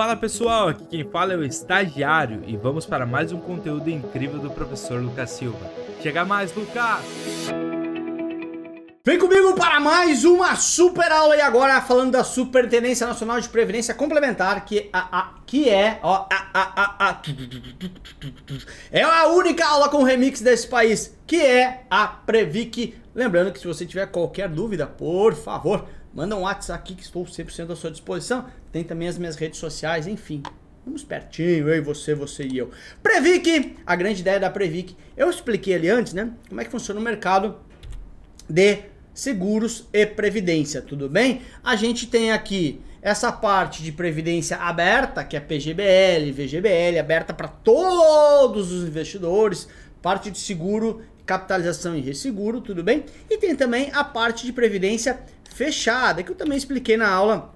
Fala pessoal, aqui quem fala é o estagiário e vamos para mais um conteúdo incrível do professor Lucas Silva. Chega mais, Lucas! Vem comigo para mais uma super aula e agora falando da Superintendência Nacional de Previdência Complementar, que, a, a, que é, ó, a, é a única aula com remix desse país, que é a Previc. Lembrando que se você tiver qualquer dúvida, por favor, Manda um WhatsApp aqui que estou 100% à sua disposição. Tem também as minhas redes sociais, enfim. Vamos pertinho, eu e você, você e eu. Previc, a grande ideia da Previc. Eu expliquei ali antes, né? Como é que funciona o mercado de seguros e previdência, tudo bem? A gente tem aqui essa parte de previdência aberta, que é PGBL, VGBL, aberta para todos os investidores, parte de seguro, capitalização e resseguro, tudo bem? E tem também a parte de previdência fechada, que eu também expliquei na aula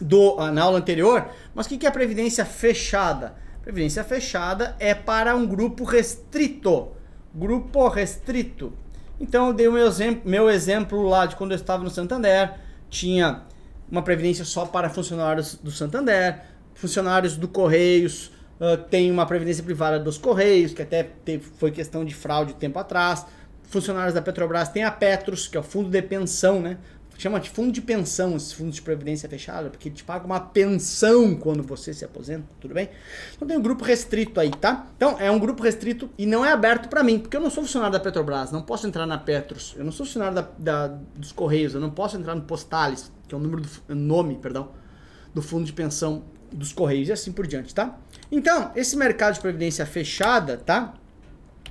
do ah, na aula anterior. Mas o que é previdência fechada? Previdência fechada é para um grupo restrito. Grupo restrito. Então eu dei o meu exemplo, meu exemplo lá de quando eu estava no Santander, tinha uma previdência só para funcionários do Santander, funcionários do Correios, uh, tem uma previdência privada dos Correios, que até teve, foi questão de fraude tempo atrás. Funcionários da Petrobras tem a Petros, que é o fundo de pensão, né? chama de fundo de pensão, esse fundo de previdência fechada, porque te paga uma pensão quando você se aposenta, tudo bem? Então tem um grupo restrito aí, tá? Então é um grupo restrito e não é aberto para mim, porque eu não sou funcionário da Petrobras, não posso entrar na Petros, eu não sou funcionário da, da dos Correios, eu não posso entrar no Postales, que é o número do nome, perdão, do fundo de pensão dos Correios e assim por diante, tá? Então, esse mercado de previdência fechada, tá?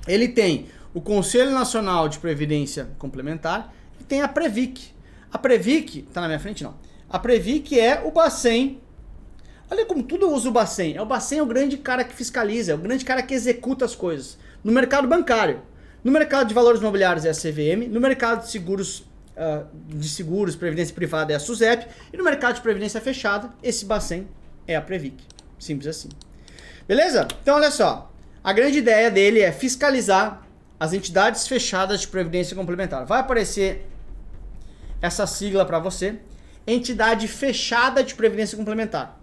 Ele tem o Conselho Nacional de Previdência Complementar e tem a Previc, a Previc, tá na minha frente não. A Previc é o Bacen. Olha como tudo usa o Bacen. É o Bacen é o grande cara que fiscaliza, é o grande cara que executa as coisas. No mercado bancário, no mercado de valores imobiliários é a CVM, no mercado de seguros, uh, de seguros, previdência privada é a SUSEP, e no mercado de previdência fechada, esse Bacen é a Previc. Simples assim. Beleza? Então olha só. A grande ideia dele é fiscalizar as entidades fechadas de previdência complementar. Vai aparecer essa sigla para você. Entidade fechada de previdência complementar.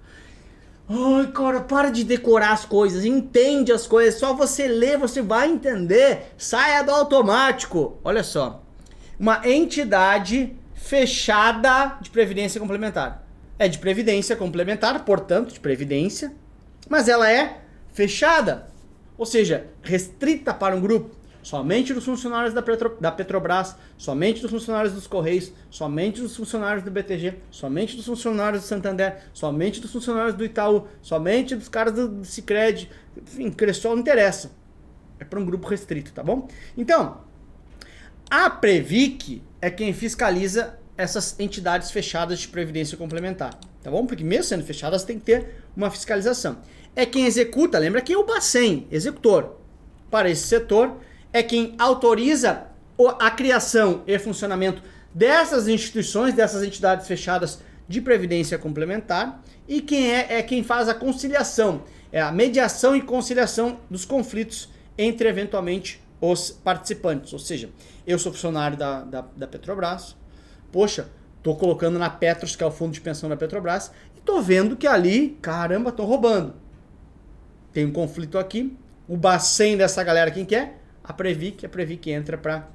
Ai, cara, para de decorar as coisas, entende as coisas, só você ler, você vai entender. Saia do automático. Olha só. Uma entidade fechada de previdência complementar. É de previdência complementar, portanto, de previdência, mas ela é fechada, ou seja, restrita para um grupo somente dos funcionários da, Petro, da Petrobras, somente dos funcionários dos Correios, somente dos funcionários do BTG, somente dos funcionários do Santander, somente dos funcionários do Itaú, somente dos caras do, Cicred, enfim, Cressol não interessa. É para um grupo restrito, tá bom? Então, a Previc é quem fiscaliza essas entidades fechadas de previdência complementar, tá bom? Porque mesmo sendo fechadas tem que ter uma fiscalização. É quem executa, lembra que é o Bacen, executor, para esse setor é quem autoriza a criação e funcionamento dessas instituições, dessas entidades fechadas de previdência complementar, e quem é, é quem faz a conciliação, é a mediação e conciliação dos conflitos entre eventualmente os participantes. Ou seja, eu sou funcionário da, da, da Petrobras, poxa, tô colocando na Petros, que é o fundo de pensão da Petrobras, e tô vendo que ali, caramba, estão roubando. Tem um conflito aqui, o bacen dessa galera quem quer? É? a Previc, a Previc entra para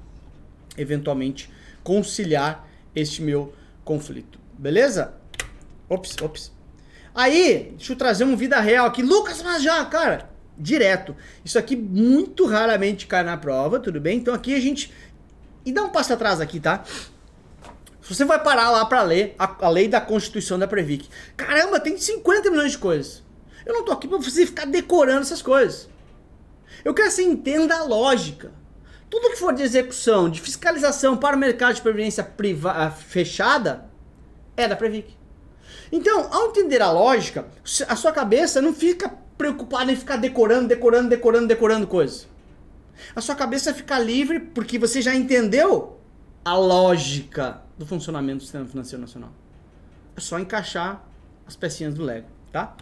eventualmente conciliar este meu conflito. Beleza? Ops, ops. Aí, deixa eu trazer um vida real aqui. Lucas, mas já, cara, direto. Isso aqui muito raramente cai na prova, tudo bem? Então aqui a gente. E dá um passo atrás aqui, tá? Se você vai parar lá para ler a, a, lei da Constituição da Previc. Caramba, tem 50 milhões de coisas. Eu não tô aqui pra você ficar decorando essas coisas. Eu quero que você entenda a lógica. Tudo que for de execução, de fiscalização para o mercado de previdência privada ah, fechada, é da Previc. Então, ao entender a lógica, a sua cabeça não fica preocupada em ficar decorando, decorando, decorando, decorando coisas. A sua cabeça fica livre porque você já entendeu a lógica do funcionamento do sistema financeiro nacional. É só encaixar as pecinhas do Lego, tá?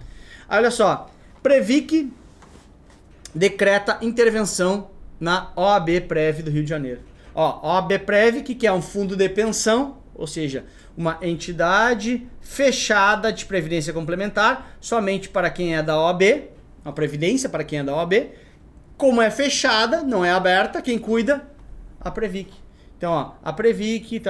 Aí, olha só, Previc decreta intervenção na OAB Prev do Rio de Janeiro. Ó, OAB Prev, que é um fundo de pensão, ou seja, uma entidade fechada de previdência complementar somente para quem é da OAB, uma previdência para quem é da OAB. Como é fechada, não é aberta, quem cuida? A Previc. Então, ó, a Previc,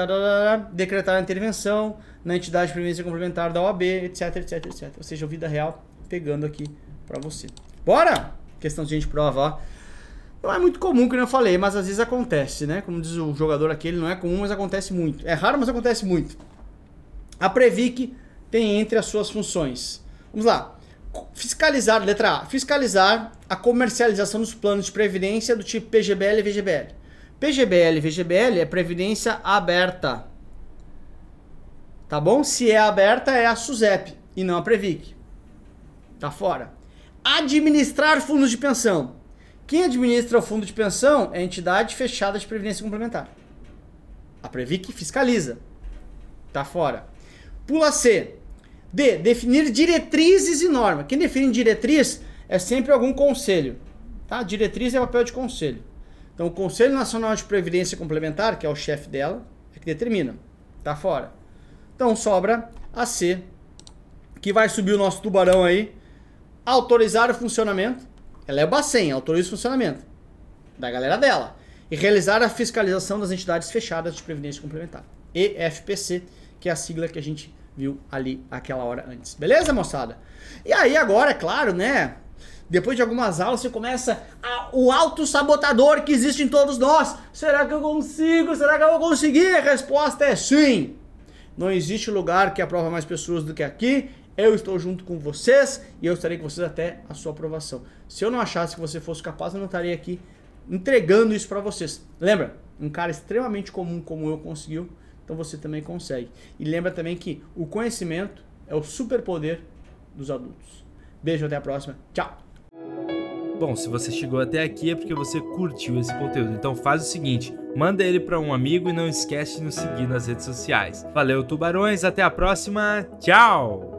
decretar a intervenção na entidade de previdência complementar da OAB, etc, etc, etc. Ou seja, vida real pegando aqui para você. Bora? Questãozinha de prova, ó. Não é muito comum, como eu falei, mas às vezes acontece, né? Como diz o jogador aquele, não é comum, mas acontece muito. É raro, mas acontece muito. A Previc tem entre as suas funções. Vamos lá. Fiscalizar, letra A, fiscalizar a comercialização dos planos de previdência do tipo PGBL e VGBL. PGBL VGBL é previdência aberta. Tá bom? Se é aberta, é a SUSEP e não a Previc. Tá fora. Administrar fundos de pensão. Quem administra o fundo de pensão é a entidade fechada de previdência complementar. A Previc fiscaliza. Tá fora. Pula C. D. Definir diretrizes e normas. Quem define diretriz é sempre algum conselho. Tá? Diretriz é papel de conselho. Então, o Conselho Nacional de Previdência Complementar, que é o chefe dela, é que determina. Tá fora. Então, sobra a C, que vai subir o nosso tubarão aí. Autorizar o funcionamento. Ela é o Bacen, autoriza o funcionamento da galera dela. E realizar a fiscalização das entidades fechadas de previdência complementar. EFPC, que é a sigla que a gente viu ali aquela hora antes. Beleza, moçada? E aí agora, é claro, né? Depois de algumas aulas você começa a, o auto-sabotador que existe em todos nós. Será que eu consigo? Será que eu vou conseguir? A resposta é sim. Não existe lugar que aprova mais pessoas do que aqui. Eu estou junto com vocês e eu estarei com vocês até a sua aprovação. Se eu não achasse que você fosse capaz, eu não estaria aqui entregando isso para vocês. Lembra? Um cara extremamente comum como eu conseguiu, então você também consegue. E lembra também que o conhecimento é o superpoder dos adultos. Beijo, até a próxima. Tchau! Bom, se você chegou até aqui é porque você curtiu esse conteúdo. Então faz o seguinte, manda ele para um amigo e não esquece de nos seguir nas redes sociais. Valeu, tubarões, até a próxima. Tchau.